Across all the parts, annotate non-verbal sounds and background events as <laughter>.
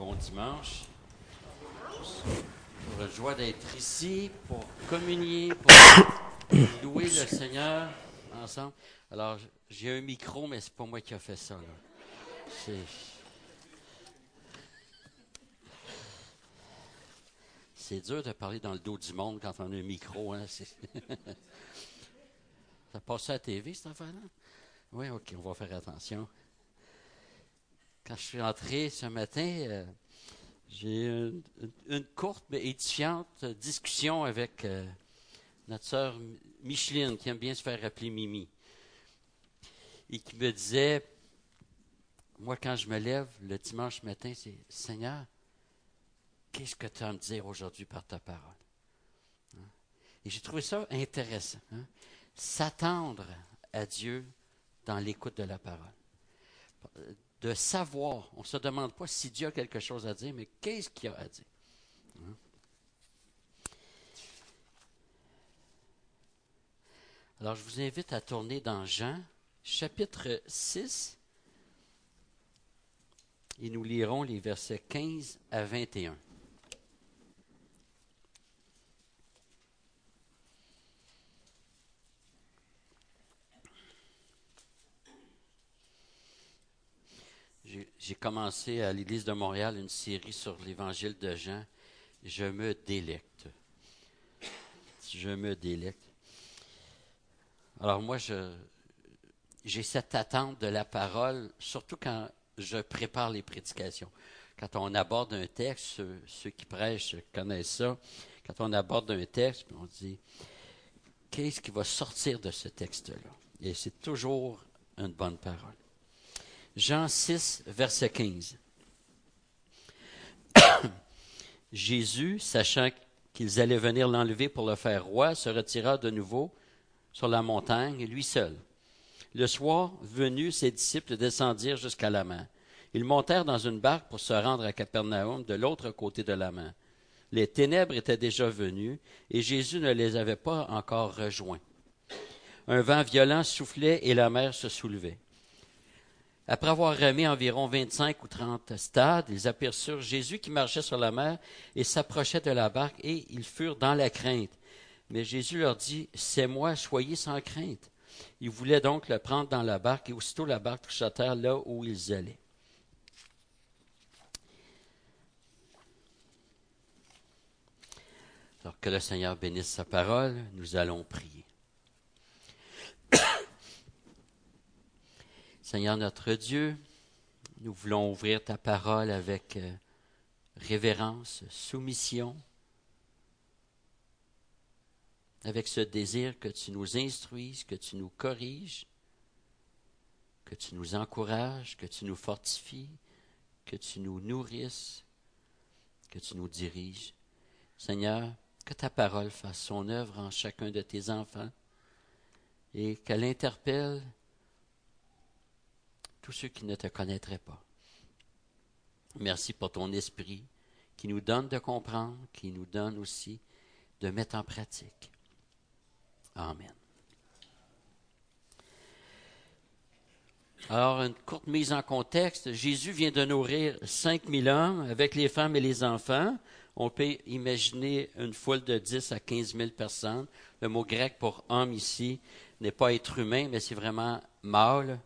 bon dimanche. Pour la joie d'être ici, pour communier, pour <coughs> louer le Seigneur ensemble. Alors, j'ai un micro, mais c'est pas moi qui a fait ça. C'est. C'est dur de parler dans le dos du monde quand on a un micro. Hein? <laughs> ça passe à la TV, cette affaire-là? Oui, OK, on va faire attention. Quand je suis entré ce matin, euh, j'ai une, une, courte mais édifiante discussion avec euh, notre sœur Micheline, qui aime bien se faire appeler Mimi, et qui me disait, moi quand je me lève le dimanche matin, c'est Seigneur, qu'est-ce que tu as à me dire aujourd'hui par ta parole? Hein? Et j'ai trouvé ça intéressant. Hein? S'attendre à Dieu dans l'écoute de la parole de savoir. On ne se demande pas si Dieu a quelque chose à dire, mais qu'est-ce qu'il a à dire? Hein? Alors, je vous invite à tourner dans Jean, chapitre 6, et nous lirons les versets 15 à 21. J'ai commencé à l'Église de Montréal une série sur l'Évangile de Jean. Je me délecte. Je me délecte. Alors moi, j'ai cette attente de la parole, surtout quand je prépare les prédications. Quand on aborde un texte, ceux, qui prêchent connaissent ça. Quand on aborde un texte, on dit, qu'est-ce qui va sortir de ce texte-là? Et c'est toujours une bonne parole. Jean 6, verset 15. <coughs> Jésus, sachant qu'ils allaient venir l'enlever pour le faire roi, se retira de nouveau sur la montagne, lui seul. Le soir venu, ses disciples descendirent jusqu'à la mer. Ils montèrent dans une barque pour se rendre à Capernaum de l'autre côté de la mer. Les ténèbres étaient déjà venues et Jésus ne les avait pas encore rejoints. Un vent violent soufflait et la mer se soulevait. Après avoir remis environ 25 ou 30 stades, ils aperçurent Jésus qui marchait sur la mer et s'approchait de la barque et ils furent dans la crainte. Mais Jésus leur dit, C'est moi, soyez sans crainte. Ils voulaient donc le prendre dans la barque et aussitôt la barque toucha terre là où ils allaient. Alors que le Seigneur bénisse sa parole, nous allons prier. Seigneur notre Dieu, nous voulons ouvrir ta parole avec euh, révérence, soumission, avec ce désir que tu nous instruises, que tu nous corriges, que tu nous encourages, que tu nous fortifies, que tu nous nourrisses, que tu nous diriges. Seigneur, que ta parole fasse son œuvre en chacun de tes enfants et qu'elle interpelle tous ceux qui ne te connaîtraient pas. Merci pour ton esprit qui nous donne de comprendre, qui nous donne aussi de mettre en pratique. Amen. Alors, une courte mise en contexte. Jésus vient de nourrir 5000 hommes avec les femmes et les enfants. On peut imaginer une foule de 10 à 15 000 personnes. Le mot grec pour homme ici n'est pas être humain, mais c'est vraiment mâle.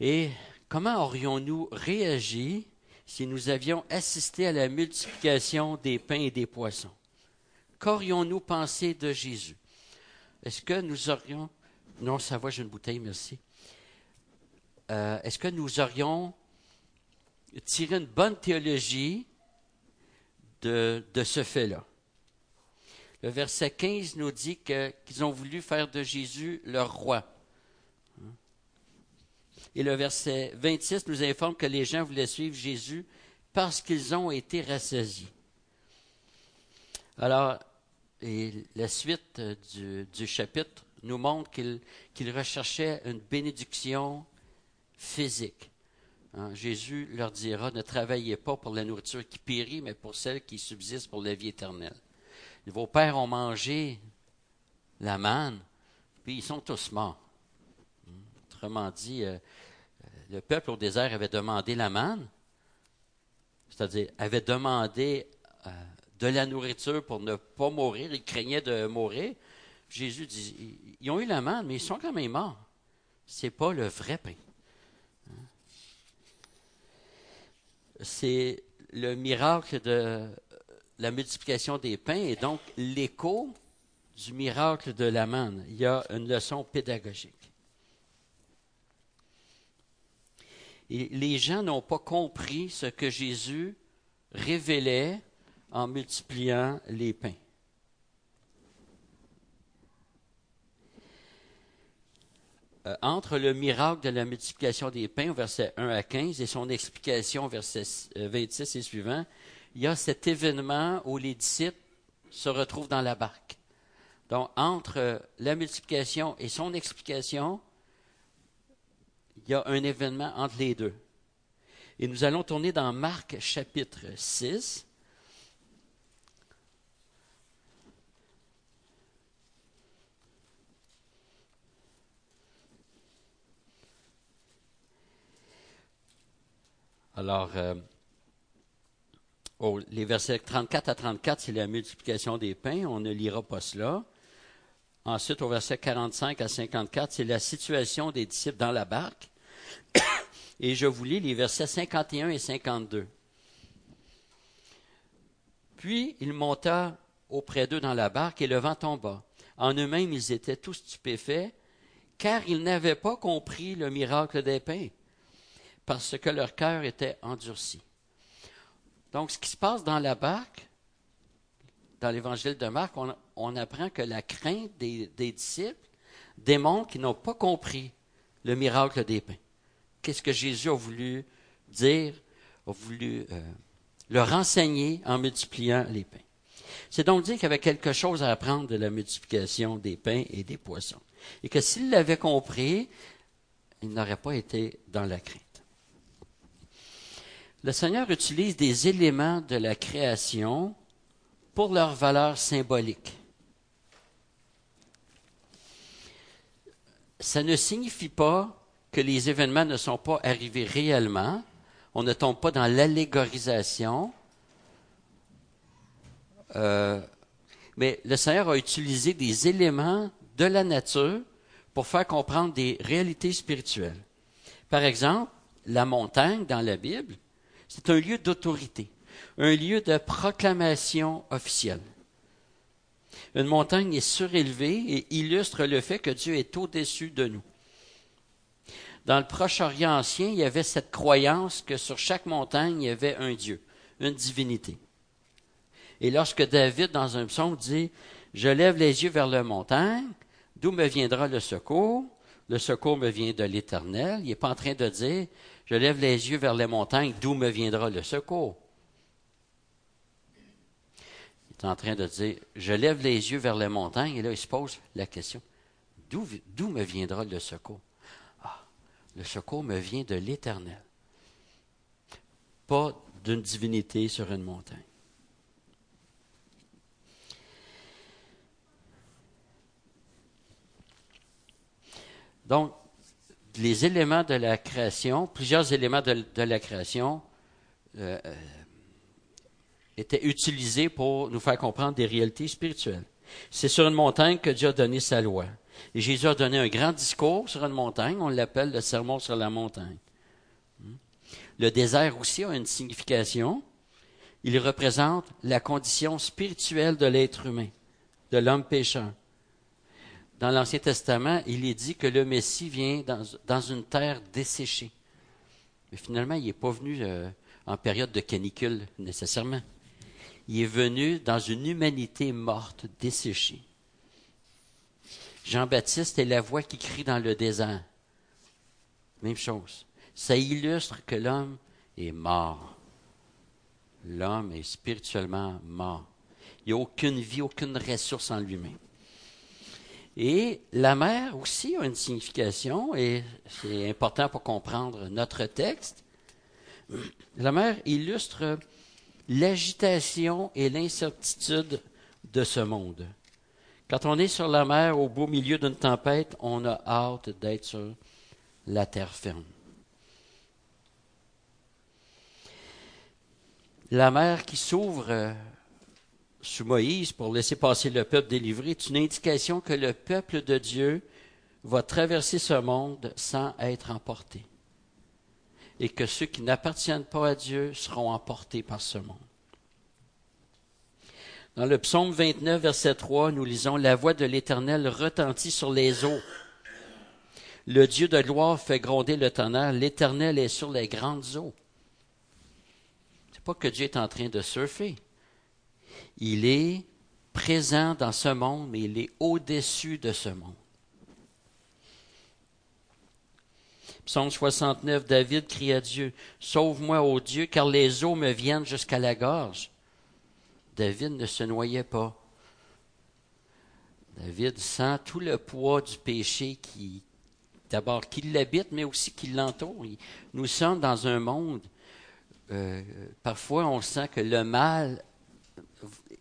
Et comment aurions-nous réagi si nous avions assisté à la multiplication des pains et des poissons? Qu'aurions-nous pensé de Jésus? Est-ce que nous aurions... Non, ça va, j'ai une bouteille, merci. Euh, est-ce que nous aurions tiré une bonne théologie de, de ce fait-là? Le verset 15 nous dit qu'ils ont voulu faire de Jésus leur roi. Et le verset 26 nous informe que les gens voulaient suivre Jésus parce qu'ils ont été rassasiés. Alors, et la suite du, chapitre nous montre qu'ils recherchaient une bénédiction physique. Hein, Jésus leur dira, ne travaillez pas pour la nourriture qui périt, mais pour celle qui subsiste pour la vie éternelle. Vos pères ont mangé la manne, puis ils sont tous morts. Autrement dit, euh, le peuple au désert avait demandé la manne, c'est-à-dire avait demandé euh, de la nourriture pour ne pas mourir, ils craignaient de mourir. Jésus dit, ils ont eu la manne, mais ils sont quand même morts. C'est pas le vrai pain. C'est le miracle de la multiplication des pains et donc l'écho du miracle de la manne. Il y a une leçon pédagogique. Les gens n'ont pas compris ce que Jésus révélait en multipliant les pains. Euh, entre le miracle de la multiplication des pains, versets 1 à 15, et son explication, versets 26 et suivants, il y a cet événement où les disciples se retrouvent dans la barque. Donc, entre la multiplication et son explication, il y a un événement entre les deux. Et nous allons tourner dans Marc chapitre 6. Alors, euh, les versets 34 à 34, c'est la multiplication des pains. On ne lira pas cela. Ensuite, au verset 45 à 54, c'est la situation des disciples dans la barque. Et je vous lis les versets 51 et 52. Puis il monta auprès d'eux dans la barque et le vent tomba. En eux-mêmes, ils étaient tous stupéfaits, car ils n'avaient pas compris le miracle des pains, parce que leur cœur était endurci. Donc, ce qui se passe dans la barque, dans l'évangile de Marc, on, apprend que la crainte des, disciples démontre qu'ils n'ont pas compris le miracle des pains. Qu'est-ce que Jésus a voulu dire, a voulu euh, leur en multipliant les pains? C'est donc dire qu'il y avait quelque chose à apprendre de la multiplication des pains et des poissons. Et que s'ils l'avaient compris, ils n'auraient pas été dans la crainte le Seigneur utilise des éléments de la création pour leur valeur symbolique. Ça ne signifie pas que les événements ne sont pas arrivés réellement. On ne tombe pas dans l'allégorisation. Euh, mais le Seigneur a utilisé des éléments de la nature pour faire comprendre des réalités spirituelles. Par exemple, la montagne dans la Bible c'est un lieu d'autorité, un lieu de proclamation officielle. Une montagne est surélevée et illustre le fait que Dieu est au-dessus de nous. Dans le Proche-Orient ancien, il y avait cette croyance que sur chaque montagne, il y avait un Dieu, une divinité. Et lorsque David, dans un psaume, dit Je lève les yeux vers la montagne, d'où me viendra le secours? Le secours me vient de l'Éternel. Il n'est pas en train de dire je lève les yeux vers les montagnes, d'où me viendra le secours. Il est en train de dire, je lève les yeux vers les montagnes, et là il se pose la question, d'où me viendra le secours? Le secours me vient de l'Éternel, pas d'une divinité sur une montagne. Donc, les éléments de la création, plusieurs éléments de, la création euh, euh, étaient utilisés pour nous faire comprendre des réalités spirituelles. C'est sur une montagne que Dieu a donné sa loi. Jésus a donné un grand discours sur une montagne, on l'appelle le sermon sur la montagne. Hmm? Le désert aussi a une signification. Il représente la condition spirituelle de l'être humain, de l'homme pécheur dans l'Ancien Testament, il est dit que le Messie vient dans, une terre desséchée. Mais finalement, il n'est pas venu euh, en période de canicule nécessairement. Il est venu dans une humanité morte, desséchée. Jean-Baptiste est la voix qui crie dans le désert. Même chose. Ça illustre que l'homme est mort. L'homme est spirituellement mort. Il n'y a aucune vie, aucune ressource en lui-même. Et la mer aussi a une signification, et c'est important pour comprendre notre texte. La mer illustre l'agitation et l'incertitude de ce monde. Quand on est sur la mer au beau milieu d'une tempête, on a hâte d'être sur la terre ferme. La mer qui s'ouvre euh, sous Moïse pour laisser passer le peuple délivré est une indication que le peuple de Dieu va traverser ce monde sans être emporté. Et que ceux qui n'appartiennent pas à Dieu seront emportés par ce monde. Dans le psaume 29, verset 3, nous lisons La voix de l'Éternel retentit sur les eaux. Le Dieu de gloire fait gronder le tonnerre. L'Éternel est sur les grandes eaux. C'est pas que Dieu est en train de surfer. Il est présent dans ce monde, mais il est au-dessus de ce monde. Psaume 69, David crie à Dieu, Sauve-moi, ô Dieu, car les eaux me viennent jusqu'à la gorge. David ne se noyait pas. David sent tout le poids du péché qui, d'abord, qui l'habite, mais aussi qui l'entoure. Nous sommes dans un monde, euh, parfois on sent que le mal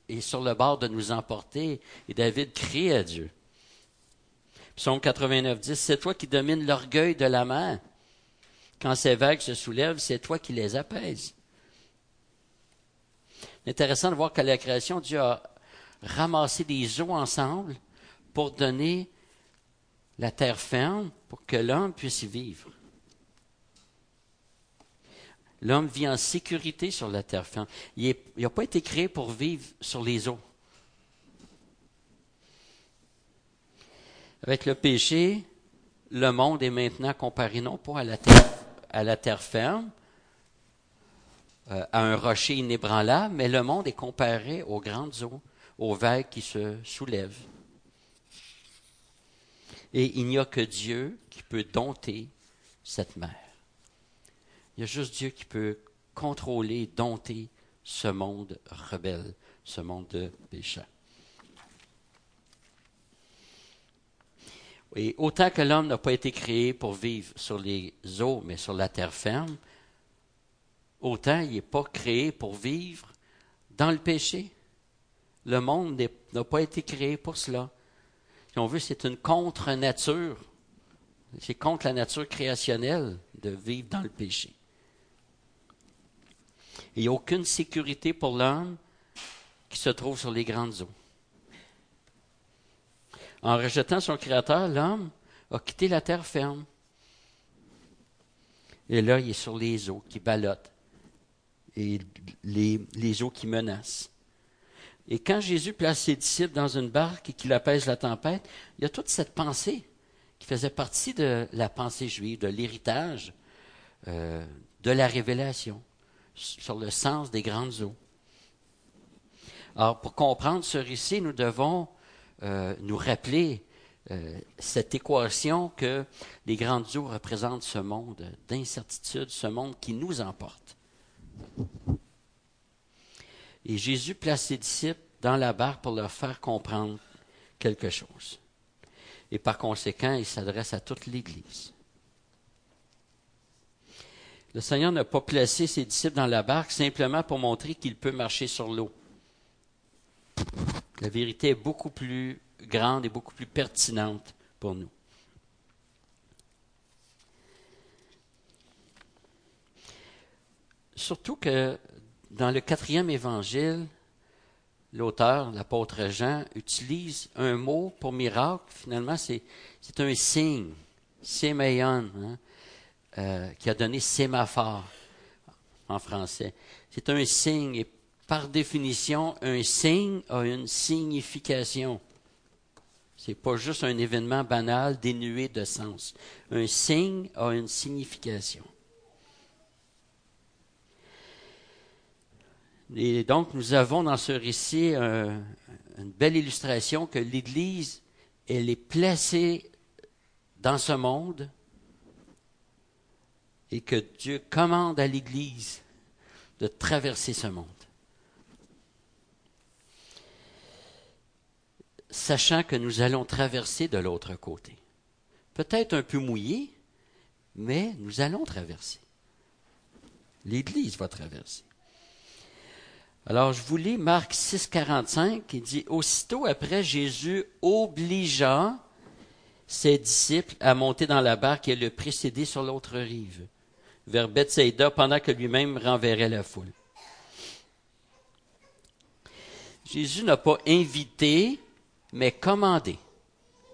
est sur le bord de nous emporter, et David crie à Dieu. Psaume 89, 10, c'est toi qui domines l'orgueil de la mer. Quand ces vagues se soulèvent, c'est toi qui les apaises. Intéressant de voir qu'à la création, Dieu a ramassé des eaux ensemble pour donner la terre ferme pour que l'homme puisse y vivre. L'homme vit en sécurité sur la terre ferme. Il n'a pas été créé pour vivre sur les eaux. Avec le péché, le monde est maintenant comparé non pas à la terre ferme, euh, à un rocher inébranlable, mais le monde est comparé aux grandes eaux, aux vagues qui se soulèvent. Et il n'y a que Dieu qui peut dompter cette mer. Il y a juste Dieu qui peut contrôler, dompter ce monde rebelle, ce monde de péché. Et autant que l'homme n'a pas été créé pour vivre sur les eaux, mais sur la terre ferme, autant il n'est pas créé pour vivre dans le péché. Le monde n'a pas été créé pour cela. Si on veut, c'est une contre-nature. C'est contre la nature créationnelle de vivre dans le péché. Il n'y a aucune sécurité pour l'homme qui se trouve sur les grandes eaux. En rejetant son Créateur, l'homme a quitté la terre ferme. Et là, il est sur les eaux qui ballottent et les, eaux qui menacent. Et quand Jésus place ses disciples dans une barque et qu'il apaise la tempête, il y a toute cette pensée qui faisait partie de la pensée juive, de l'héritage, euh, de la révélation sur le sens des grandes eaux. Alors, pour comprendre ce récit, nous devons euh, nous rappeler euh, cette équation que les grandes eaux représentent ce monde d'incertitude, ce monde qui nous emporte. Et Jésus place ses disciples dans la barque pour leur faire comprendre quelque chose. Et par conséquent, il s'adresse à toute l'Église. Le Seigneur n'a pas placé ses disciples dans la barque simplement pour montrer qu'il peut marcher sur l'eau. La vérité est beaucoup plus grande et beaucoup plus pertinente pour nous. Surtout que dans le quatrième évangile, l'auteur, l'apôtre Jean, utilise un mot pour miracle. Finalement, c'est, un signe, séméon, hein, euh, qui a donné sémaphore en français. C'est un signe, et par définition, un signe a une signification. C'est pas juste un événement banal dénué de sens. Un signe a une signification. Et donc, nous avons dans ce récit une belle illustration que l'Église, elle est placée dans ce monde et que Dieu commande à l'Église de traverser ce monde. Sachant que nous allons traverser de l'autre côté. Peut-être un peu mouillé, mais nous allons traverser. L'Église va traverser. Alors, je vous lis Marc 6, 45, qui dit Aussitôt après, Jésus obligea ses disciples à monter dans la barque et le précéder sur l'autre rive, vers Bethsaida, pendant que lui-même renverrait la foule. Jésus n'a pas invité, mais commandé.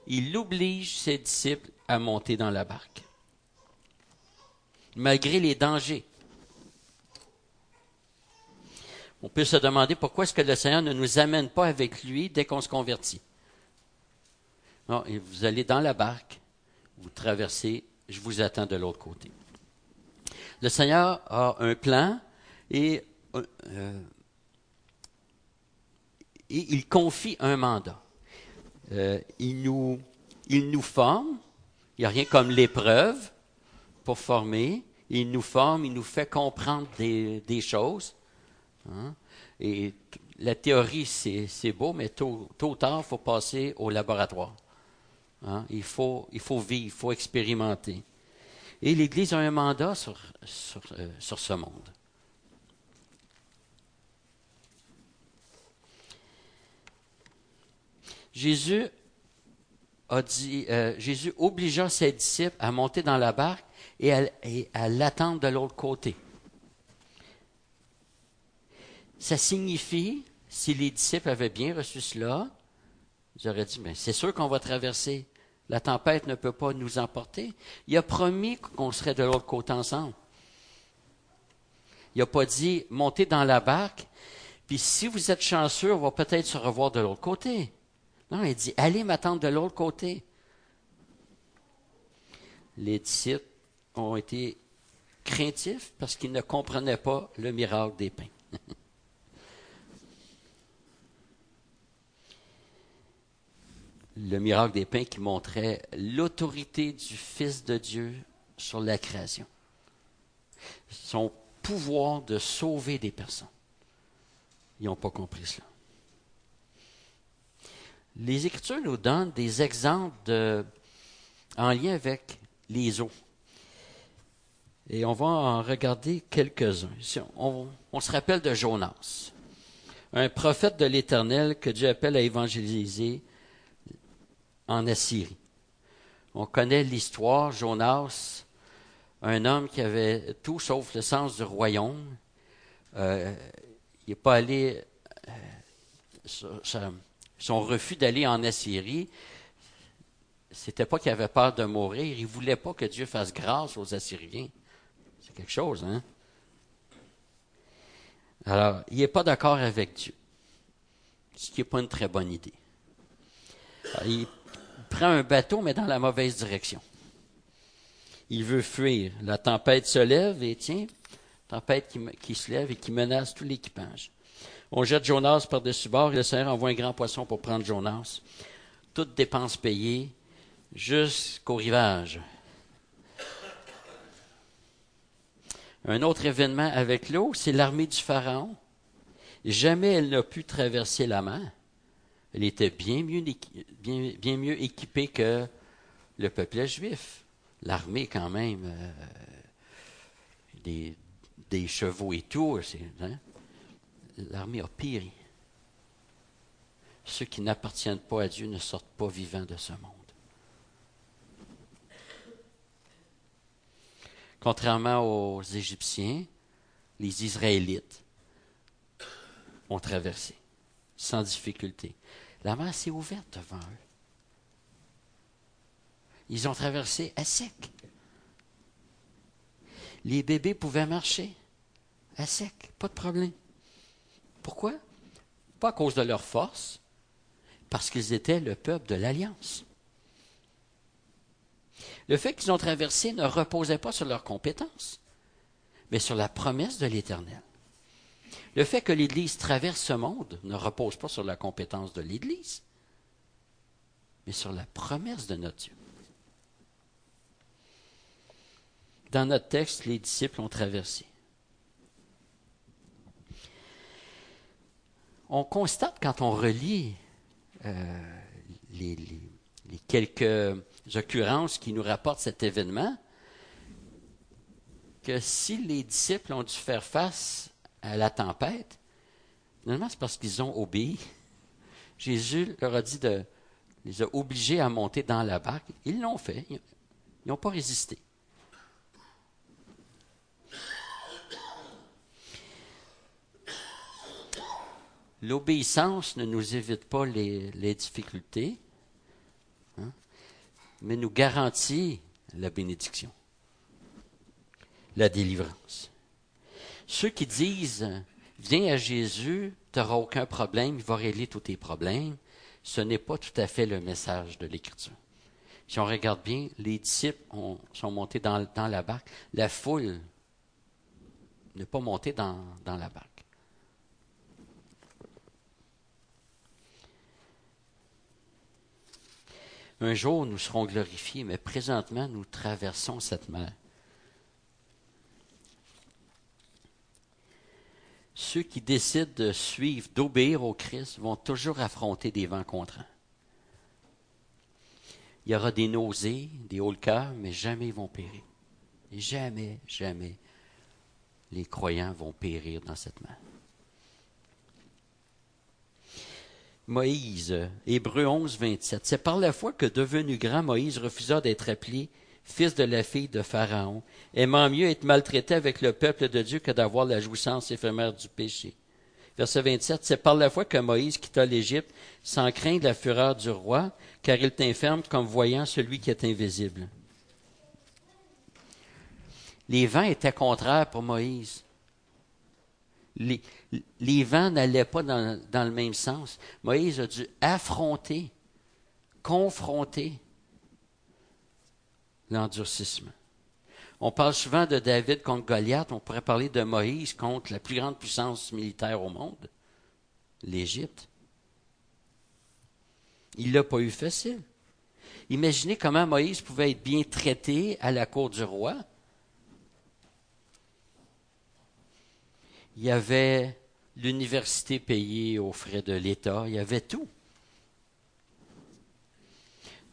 Il oblige ses disciples à monter dans la barque. Malgré les dangers. On peut se demander pourquoi est-ce que le Seigneur ne nous amène pas avec lui dès qu'on se convertit. Vous allez dans la barque, vous traversez, je vous attends de l'autre côté. Le Seigneur a un plan et, euh, et il confie un mandat. Euh, il, nous, il nous forme, il n'y a rien comme l'épreuve pour former, il nous forme, il nous fait comprendre des choses. Hein? Et la théorie, c'est beau, mais tôt, ou tard, il faut passer au laboratoire. Hein? Il, faut, vivre, il faut expérimenter. Et l'Église a un mandat sur, euh, ce monde. Jésus a dit, euh, Jésus obligea ses disciples à monter dans la barque et à, l'attendre de l'autre côté. Ça signifie, si les disciples avaient bien reçu cela, ils auraient dit, mais c'est sûr qu'on va traverser. La tempête ne peut pas nous emporter. Il a promis qu'on serait de l'autre côté ensemble. Il n'a pas dit, montez dans la barque, puis si vous êtes chanceux, on va peut-être se revoir de l'autre côté. Non, il dit, allez m'attendre de l'autre côté. Les disciples ont été craintifs parce qu'ils ne comprenaient pas le miracle des pains. <laughs> le miracle des pains qui montrait l'autorité du Fils de Dieu sur la création. Son pouvoir de sauver des personnes. Ils n'ont pas compris cela les Écritures nous donnent des exemples en lien avec les eaux. Et on va en regarder quelques-uns. On, on, se rappelle de Jonas, un prophète de l'Éternel que Dieu appelle à évangéliser en Assyrie. On connaît l'histoire, Jonas, un homme qui avait tout sauf le sens du royaume. Euh, il n'est pas allé euh, son refus d'aller en Assyrie, c'était pas qu'il avait peur de mourir, il voulait pas que Dieu fasse grâce aux Assyriens. C'est quelque chose, hein? Alors, il n'est pas d'accord avec Dieu, ce qui n'est pas une très bonne idée. Prend un bateau, mais dans la mauvaise direction. Il veut fuir. La tempête se lève et tiens, tempête qui, se lève et qui menace tout l'équipage. On jette Jonas par-dessus bord et le Seigneur envoie un grand poisson pour prendre Jonas. Toutes dépenses payées jusqu'au rivage. Un autre événement avec l'eau, c'est l'armée du Pharaon. Jamais elle n'a pu traverser la mer. Elle était bien mieux, bien, que le peuple juif. L'armée, quand même, euh, des, chevaux et tout. Hein? l'armée a péri. Ceux qui n'appartiennent pas à Dieu ne sortent pas vivants de ce monde. Contrairement aux Égyptiens, les Israélites ont traversé sans difficulté. La mer s'est ouverte devant eux. Ils ont traversé à sec. Les bébés pouvaient marcher à sec, pas de problème. Pourquoi? Pas à cause de leur force, parce qu'ils étaient le peuple de l'Alliance. Le fait qu'ils ont traversé ne reposait pas sur leurs compétences, mais sur la promesse de l'Éternel. Le fait que l'Église traverse ce monde ne repose pas sur la compétence de l'Église, mais sur la promesse de notre Dieu. Dans notre texte, les disciples ont traversé. on constate quand on relit euh, les, quelques occurrences qui nous rapportent cet événement, que si les disciples ont dû faire face à la tempête, finalement c'est parce qu'ils ont obéi. <laughs> Jésus leur a dit de les a obligés à monter dans la barque. Ils l'ont fait. Ils n'ont pas résisté. L'obéissance ne nous évite pas les, difficultés, hein, mais nous garantit la bénédiction, la délivrance. Ceux qui disent Viens à Jésus, tu n'auras aucun problème, il va régler tous tes problèmes, ce n'est pas tout à fait le message de l'Écriture. Si on regarde bien, les disciples sont montés dans, la barque. La foule n'est pas montée dans la barque. Un jour, nous serons glorifiés, mais présentement, nous traversons cette mer. Ceux qui décident de suivre, d'obéir au Christ, vont toujours affronter des vents contraints. Il y aura des nausées, des hauts le mais jamais ils vont périr. jamais, jamais les croyants vont périr dans cette mer. Moïse, Hébreu 11, 27. C'est par la foi que, devenu grand, Moïse refusa d'être appelé fils de la fille de Pharaon, aimant mieux être maltraité avec le peuple de Dieu que d'avoir la jouissance éphémère du péché. Verset 27. C'est par la foi que Moïse quitta l'Égypte sans craindre la fureur du roi, car il tint ferme comme voyant celui qui est invisible. Les vents étaient contraires pour Moïse les, vents n'allaient pas dans, le même sens. Moïse a dû affronter, confronter l'endurcissement. On parle souvent de David contre Goliath, on pourrait parler de Moïse contre la plus grande puissance militaire au monde, l'Égypte. Il l'a pas eu facile. Imaginez comment Moïse pouvait être bien traité à la cour du roi. il y avait l'université payée aux frais de l'État, il y avait tout.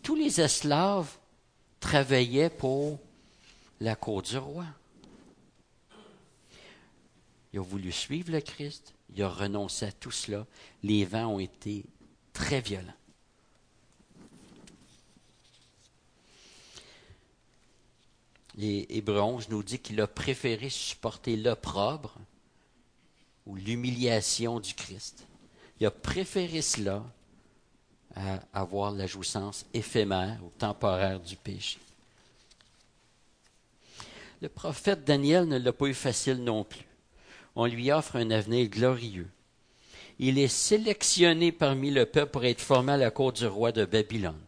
Tous les esclaves travaillaient pour la cour du roi. Il a voulu suivre le Christ, il a renoncé à tout cela. Les vents ont été très violents. Les Hébreux 11 nous dit qu'il a préféré supporter l'opprobre ou l'humiliation du Christ. Il a préféré cela à avoir la jouissance éphémère ou temporaire du péché. Le prophète Daniel ne l'a pas eu facile non plus. On lui offre un avenir glorieux. Il est sélectionné parmi le peuple pour être formé à la cour du roi de Babylone.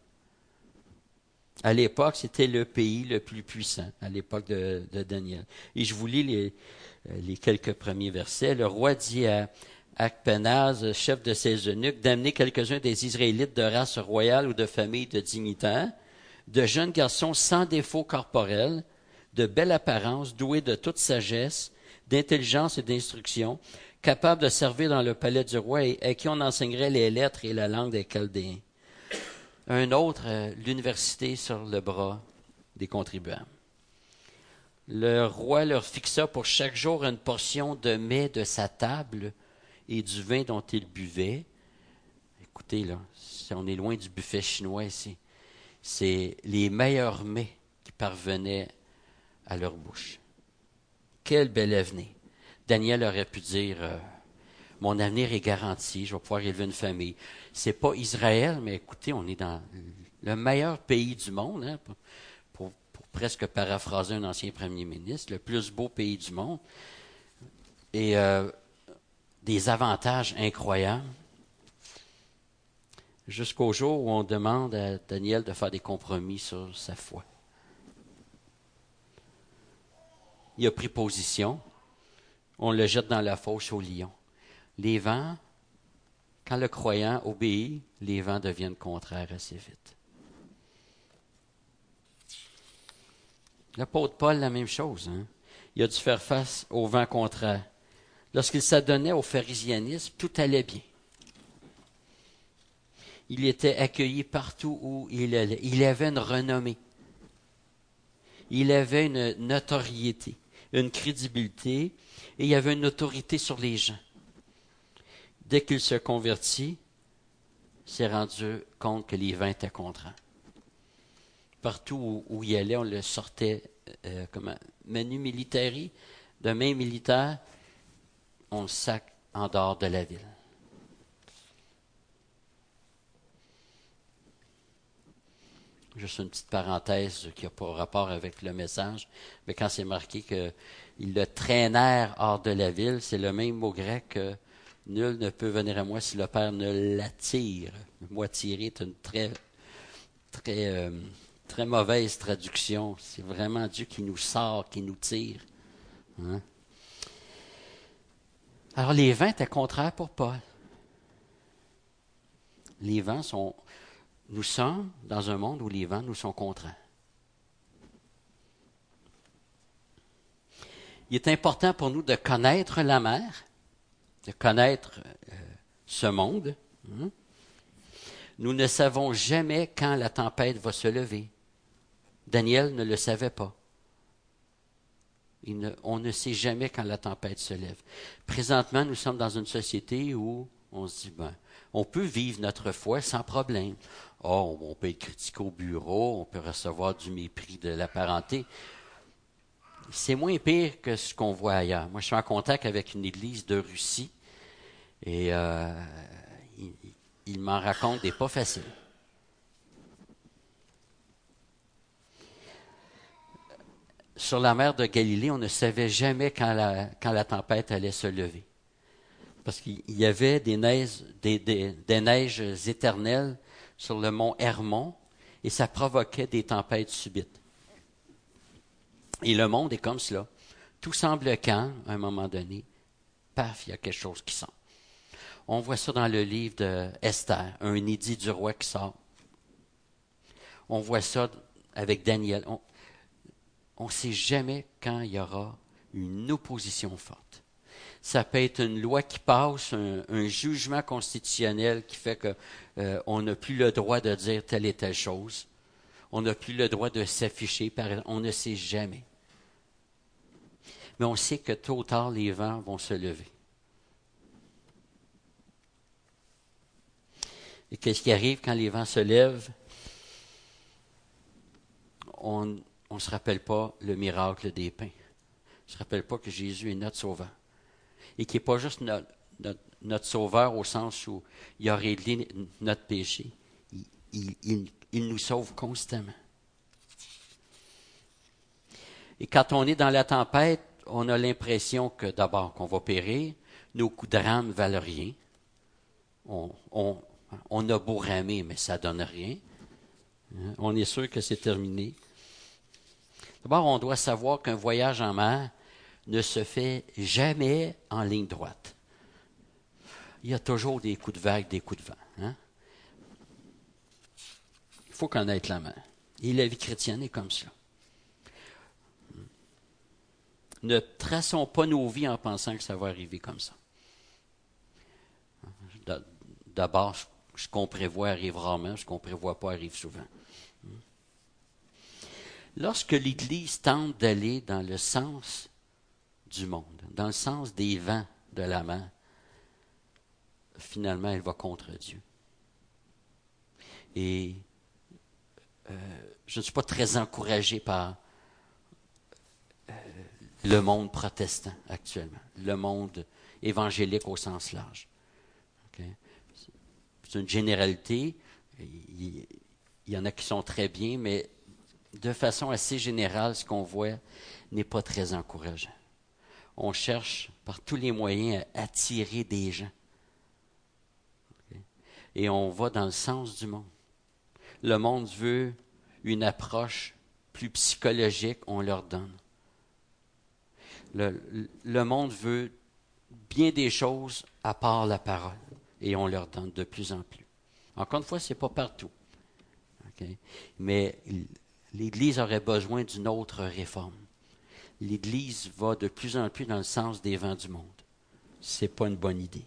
À l'époque, c'était le pays le plus puissant, à l'époque de, Daniel. Et je vous lis les, euh, les quelques premiers versets. Le roi dit à Akpenaz, chef de ses eunuques, d'amener quelques-uns des Israélites de race royale ou de famille de dignitaires, de jeunes garçons sans défaut corporel, de belle apparence, doués de toute sagesse, d'intelligence et d'instruction, capables de servir dans le palais du roi et à qui on enseignerait les lettres et la langue des Chaldéens. Un autre, euh, l'université sur le bras des contribuables le roi leur fixa pour chaque jour une portion de mets de sa table et du vin dont ils buvaient. Écoutez, là, on est loin du buffet chinois ici. C'est les meilleurs mets qui parvenaient à leur bouche. Quel bel avenir. Daniel aurait pu dire euh, Mon avenir est garanti, je vais pouvoir élever une famille. C'est pas Israël, mais écoutez, on est dans le meilleur pays du monde. Hein, presque paraphraser un ancien premier ministre, le plus beau pays du monde, et euh, des avantages incroyables, jusqu'au jour où on demande à Daniel de faire des compromis sur sa foi. Il a pris position, on le jette dans la fosse au lion. Les vents, quand le croyant obéit, les vents deviennent contraires assez vite. L'apôtre Paul, la même chose. Hein. Il a dû faire face au vent contraire. Lorsqu'il s'adonnait au pharisianisme, tout allait bien. Il était accueilli partout où il allait. Il avait une renommée. Il avait une notoriété, une crédibilité, et il avait une autorité sur les gens. Dès qu'il se convertit, s'est rendu compte que les vents étaient contraints partout où, il allait, on le sortait euh, comme un menu militari, de main militaire, on le sac en dehors de la ville. Juste une petite parenthèse qui n'a pas rapport avec le message, mais quand c'est marqué qu'ils le traînèrent hors de la ville, c'est le même mot grec que nul ne peut venir à moi si le Père ne l'attire. Moi, tirer est une très, très, euh, très mauvaise traduction. C'est vraiment Dieu qui nous sort, qui nous tire. Hein? Les vents étaient contraires pour Paul. Les vents sont. Nous sommes dans un monde où les vents nous sont contraires. Il est important pour nous de connaître la mer, de connaître euh, ce monde. Hein. Nous ne savons jamais quand la tempête va se lever. Daniel ne le savait pas. On ne sait jamais quand la tempête se lève. Présentement, nous sommes dans une société où on se dit, ben, on peut vivre notre foi sans problème. Oh, on peut être critiqué au bureau, on peut recevoir du mépris de la parenté. C'est moins pire que ce qu'on voit ailleurs. Moi, je suis en contact avec une église de Russie et euh, il, m'en raconte des pas faciles. Sur la mer de Galilée, on ne savait jamais quand la tempête allait se lever parce qu'il y avait des neiges, éternelles sur le mont Hermon et ça provoquait des tempêtes subites. Et le monde est comme cela. Tout semble calme à un moment donné. Paf, il y a quelque chose qui sort. On voit ça dans le livre d'Esther, un édit du roi qui sort. On voit ça avec Daniel. Ne sait jamais quand il y aura une opposition forte ça peut être une loi qui passe, un, jugement constitutionnel qui fait qu'on euh, n'a plus le droit de dire telle et telle chose. On n'a plus le droit de s'afficher, on ne sait jamais. Mais on sait que tôt ou tard, les vents vont se lever. Et qu'est-ce qui arrive quand les vents se lèvent? On ne se rappelle pas le miracle des pains. On ne se rappelle pas que Jésus est notre sauveur et qui n'est pas juste notre, sauveur au sens où il a réglé notre péché. Il, nous sauve constamment. Et quand on est dans la tempête, on a l'impression que d'abord qu'on va périr, nos coups de rame valent rien. On, on a beau ramer, mais ça donne rien. Hein? On est sûr que c'est terminé. D'abord, on doit savoir qu'un voyage en mer, ne se fait jamais en ligne droite. Il y a toujours des coups de vague, des coups de vent. Hein? Il faut connaître la main. Et la vie chrétienne est comme ça. Ne traçons pas nos vies en pensant que ça va arriver comme ça. D'abord, ce qu'on prévoit arrive rarement, ce qu'on ne prévoit pas arrive souvent. Lorsque l'Église tente d'aller dans le sens du monde, dans le sens des vents de la main, finalement, elle va contre Dieu. Et euh, je ne suis pas très encouragé par euh, le monde protestant actuellement, le monde évangélique au sens large. C'est une généralité. Il, il y en a qui sont très bien, mais de façon assez générale, ce qu'on voit n'est pas très encourageant on cherche par tous les moyens à attirer des gens. Et on va dans le sens du monde. Le monde veut une approche plus psychologique, on leur donne. Le, monde veut bien des choses à part la parole, et on leur donne de plus en plus. Encore une fois, ce n'est pas partout. Mais l'Église aurait besoin d'une autre réforme l'Église va de plus en plus dans le sens des vents du monde. Ce n'est pas une bonne idée.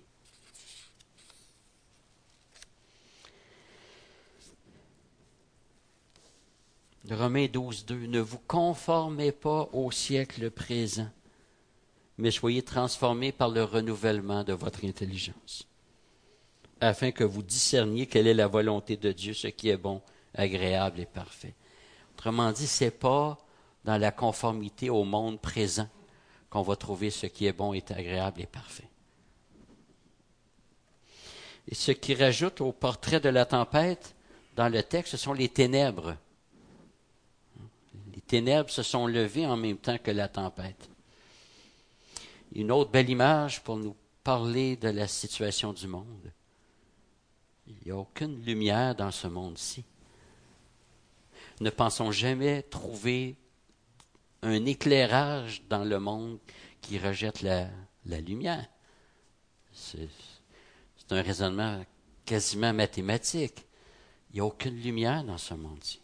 Romains 12, 2. Ne vous conformez pas au siècle présent, mais soyez transformés par le renouvellement de votre intelligence, afin que vous discerniez quelle est la volonté de Dieu, ce qui est bon, agréable et parfait. Autrement dit, ce n'est pas dans la conformité au monde présent qu'on va trouver ce qui est bon, est agréable et parfait. Et ce qui rajoute au portrait de la tempête dans le texte, ce sont les ténèbres ténèbres se sont levées en même temps que la tempête. Une autre belle image pour nous parler de la situation du monde. Il n'y a aucune lumière dans ce monde-ci. Ne pensons jamais trouver un éclairage dans le monde qui rejette la, lumière. C'est un raisonnement quasiment mathématique. Il n'y a aucune lumière dans ce monde-ci.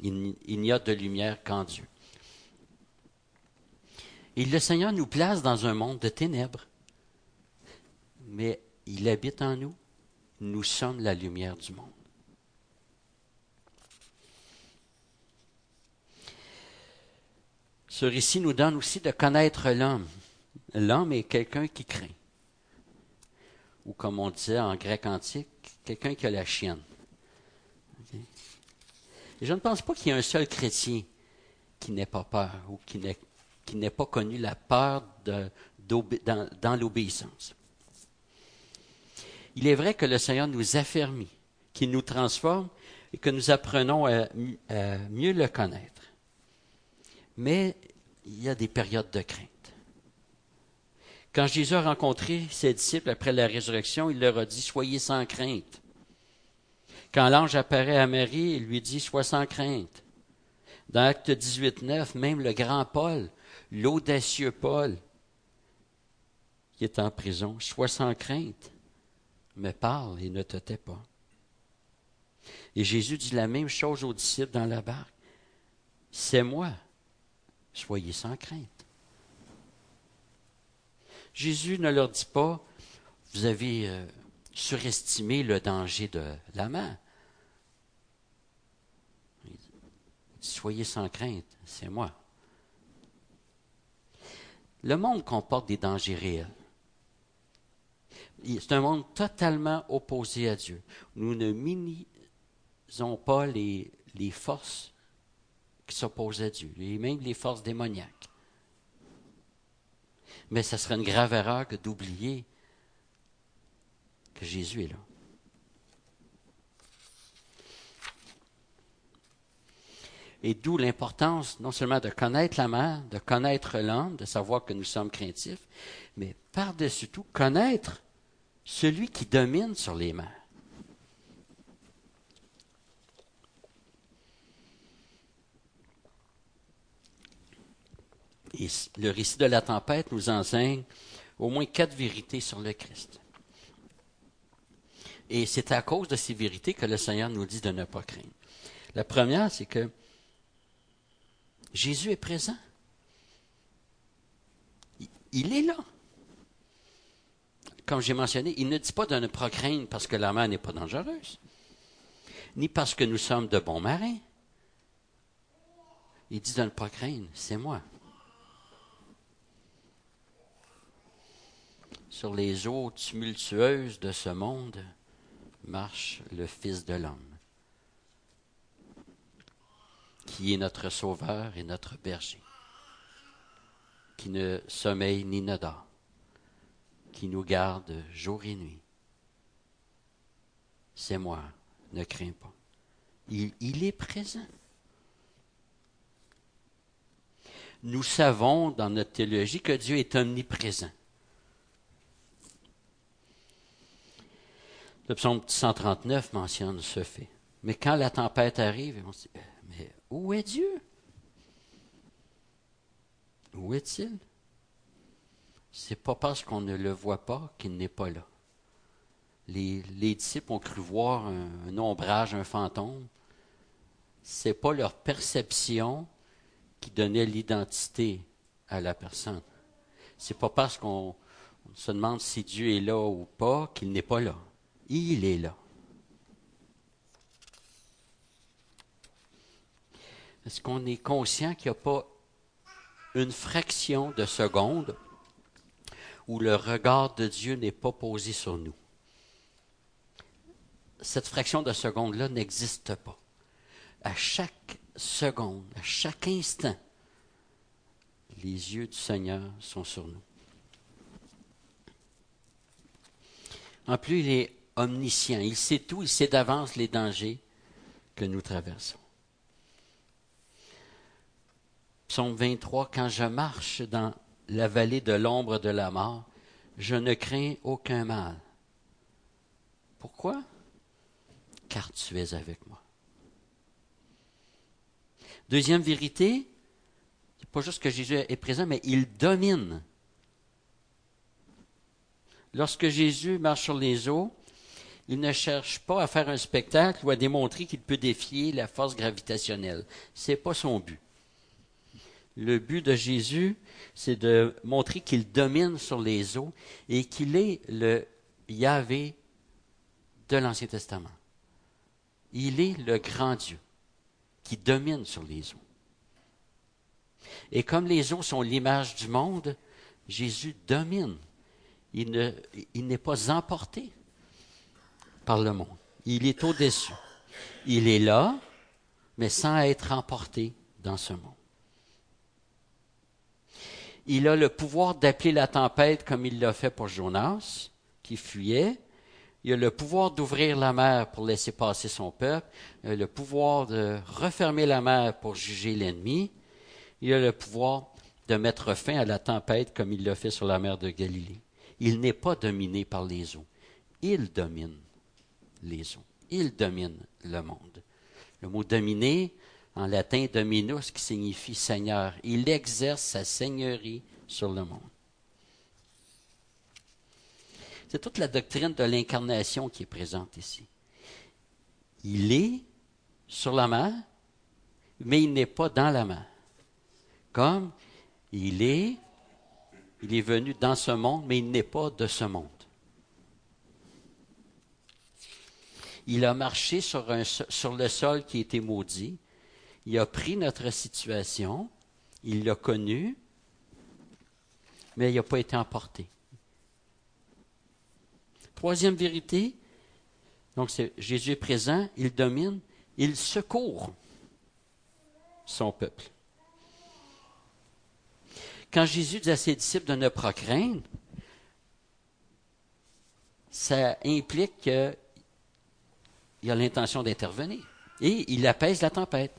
Il n'y a de lumière qu'en Dieu. Et le Seigneur nous place dans un monde de ténèbres. Mais il habite en nous. Nous sommes la lumière du monde. Ce récit nous donne aussi de connaître l'homme. L'homme est quelqu'un qui craint. Ou comme on disait en grec antique, quelqu'un qui a la chienne. Et je ne pense pas qu'il y ait un seul chrétien qui n'ait pas peur ou qui n'ait pas connu la peur dans, l'obéissance. Il est vrai que le Seigneur nous affermit, qu'il nous transforme et que nous apprenons à mieux le connaître. Mais il y a des périodes de crainte. Quand Jésus a rencontré ses disciples après la résurrection, il leur a dit, Soyez sans crainte. Quand l'ange apparaît à Marie, il lui dit, Sois sans crainte. Dans Acte 18, 9, même le grand Paul, l'audacieux Paul, qui est en prison, Sois sans crainte, mais parle et ne te tais pas. Et Jésus dit la même chose aux disciples dans la barque. C'est moi, soyez sans crainte. Jésus ne leur dit pas, vous avez euh, surestimé le danger de la main. Soyez sans crainte, c'est moi. Le monde comporte des dangers réels. C'est un monde totalement opposé à Dieu. Nous ne minimisons pas les, les forces qui s'opposent à Dieu, et même les forces démoniaques. Mais ce serait une grave erreur que d'oublier que Jésus est là. Et d'où l'importance non seulement de connaître la mère, de connaître l'homme, de savoir que nous sommes craintifs, mais par-dessus tout, connaître celui qui domine sur les mers. Le récit de la tempête nous enseigne au moins quatre vérités sur le Christ. Et c'est à cause de ces vérités que le Seigneur nous dit de ne pas craindre. La première, c'est que Jésus est présent. Il est là. Comme j'ai mentionné, il ne dit pas de ne pas craindre parce que la mer n'est pas dangereuse, ni parce que nous sommes de bons marins. Il dit de ne pas craindre, c'est moi. Sur les eaux tumultueuses de ce monde marche le Fils de l'homme, qui est notre Sauveur et notre berger, qui ne sommeille ni ne dort, qui nous garde jour et nuit. C'est moi, ne crains pas. Il, est présent. Nous savons dans notre théologie que Dieu est omniprésent. Le psaume 139 mentionne ce fait. Mais quand la tempête arrive, on se dit, euh, mais où est Dieu? Où est-il? C'est pas parce qu'on ne le voit pas qu'il n'est pas là. Les, disciples ont cru voir un, ombrage, un fantôme. C'est pas leur perception qui donnait l'identité à la personne. C'est pas parce qu'on se demande si Dieu est là ou pas qu'il n'est pas là. Il est là. Est-ce qu'on est conscient qu'il n'y a pas une fraction de seconde où le regard de Dieu n'est pas posé sur nous? Cette fraction de seconde-là n'existe pas. À chaque seconde, à chaque instant, les yeux du Seigneur sont sur nous. En plus, il omniscient. Il sait tout, il sait d'avance les dangers que nous traversons. Psaume 23, quand je marche dans la vallée de l'ombre de la mort, je ne crains aucun mal. Pourquoi? Car tu es avec moi. Deuxième vérité, c'est pas juste que Jésus est présent, mais il domine. Lorsque Jésus marche sur les eaux, il ne cherche pas à faire un spectacle ou à démontrer qu'il peut défier la force gravitationnelle. C'est pas son but. Le but de Jésus, c'est de montrer qu'il domine sur les eaux et qu'il est le Yahvé de l'Ancien Testament. Il est le grand Dieu qui domine sur les eaux. Et comme les eaux sont l'image du monde, Jésus domine. Il, n'est pas emporté par le monde. Il est au-dessus. Il est là, mais sans être emporté dans ce monde. Il a le pouvoir d'appeler la tempête comme il l'a fait pour Jonas, qui fuyait. Il a le pouvoir d'ouvrir la mer pour laisser passer son peuple. Il a le pouvoir de refermer la mer pour juger l'ennemi. Il a le pouvoir de mettre fin à la tempête comme il l'a fait sur la mer de Galilée. Il n'est pas dominé par les eaux. Il domine Il domine le monde. Le mot dominer, en latin dominus, qui signifie Seigneur. Il exerce sa seigneurie sur le monde. C'est toute la doctrine de l'incarnation qui est présente ici. Il est sur la mer, mais il n'est pas dans la mer. Comme il est, il est venu dans ce monde, mais il n'est pas de ce monde. Il a marché sur, le sol qui était maudit, il a pris notre situation, il l'a connue, mais il n'a pas été emporté. Troisième vérité, donc c'est Jésus est présent, il domine, il secourt son peuple. Quand Jésus dit à ses disciples de ne pas ça implique qu'il a l'intention d'intervenir. Et il apaise la tempête.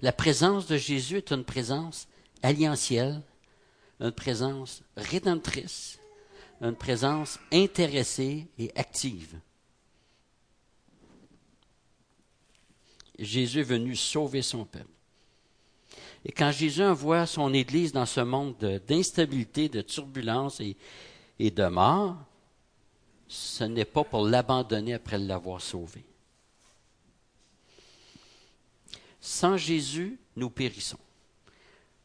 La présence de Jésus est une présence alliantielle, une présence rédemptrice, une présence intéressée et active. Jésus est venu sauver son peuple. Et quand Jésus envoie son Église dans ce monde d'instabilité, de, turbulence et de mort, ce n'est pas pour l'abandonner après l'avoir sauvé. Sans Jésus, nous périssons.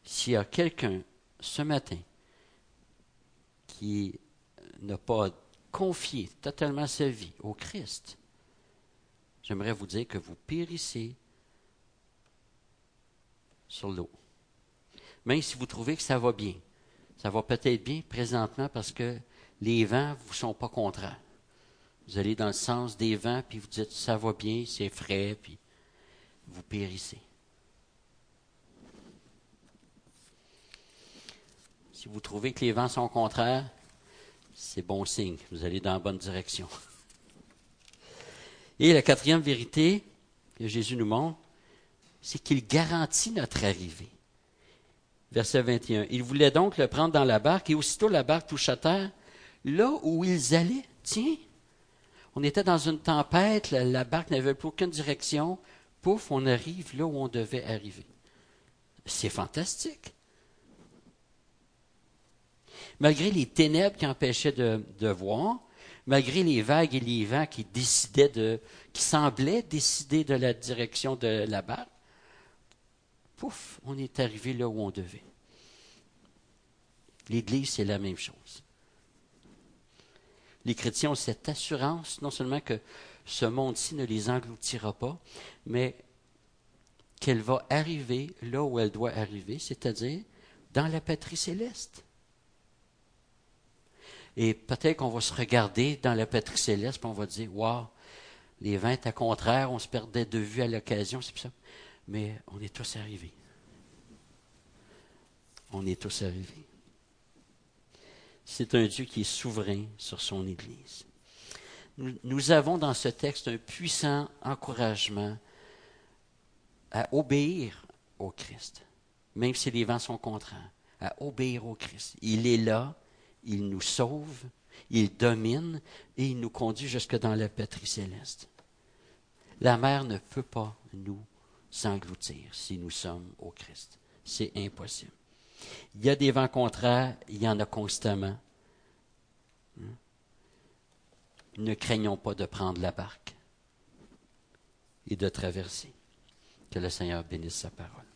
S'il y a quelqu'un ce matin qui n'a pas confié totalement sa vie au Christ, j'aimerais vous dire que vous périssez sur l'eau. Même si vous trouvez que ça va bien. Ça va peut-être bien présentement parce que les vents ne vous sont pas contraires. Vous allez dans le sens des vents, puis vous dites ça va bien, c'est frais, puis vous périssez. Si vous trouvez que les vents sont contraires, c'est bon signe, vous allez dans la bonne direction. Et la quatrième vérité que Jésus nous montre, c'est qu'il garantit notre arrivée. Verset 21. Il voulait donc le prendre dans la barque et aussitôt la barque toucha terre, là où ils allaient. Tiens, on était dans une tempête, la barque n'avait plus aucune direction pouf, on arrive là où on devait arriver. C'est fantastique. Malgré les ténèbres qui empêchaient de, voir, malgré les vagues et les vents qui décidaient de, qui semblaient décider de la direction de la barque, pouf, on est arrivé là où on devait. L'Église, c'est la même chose. Les chrétiens ont cette assurance, non seulement que ce monde-ci ne les engloutira pas, mais qu'elle va arriver là où elle doit arriver, c'est-à-dire dans la patrie céleste. Et peut-être qu'on va se regarder dans la patrie céleste, et on va dire, waouh, les vents à contraire, on se perdait de vue à l'occasion, c'est ça. Mais on est tous arrivés. On est tous arrivés. C'est un Dieu qui est souverain sur son Église nous avons dans ce texte un puissant encouragement à obéir au Christ, même si les vents sont contraires, à obéir au Christ. Il est là, il nous sauve, il domine et il nous conduit jusque dans la patrie céleste. La mer ne peut pas nous s'engloutir si nous sommes au Christ. C'est impossible. Il y a des vents contraires, il y en a constamment. Hmm? Ne craignons pas de prendre la barque et de traverser. Que le Seigneur bénisse sa parole.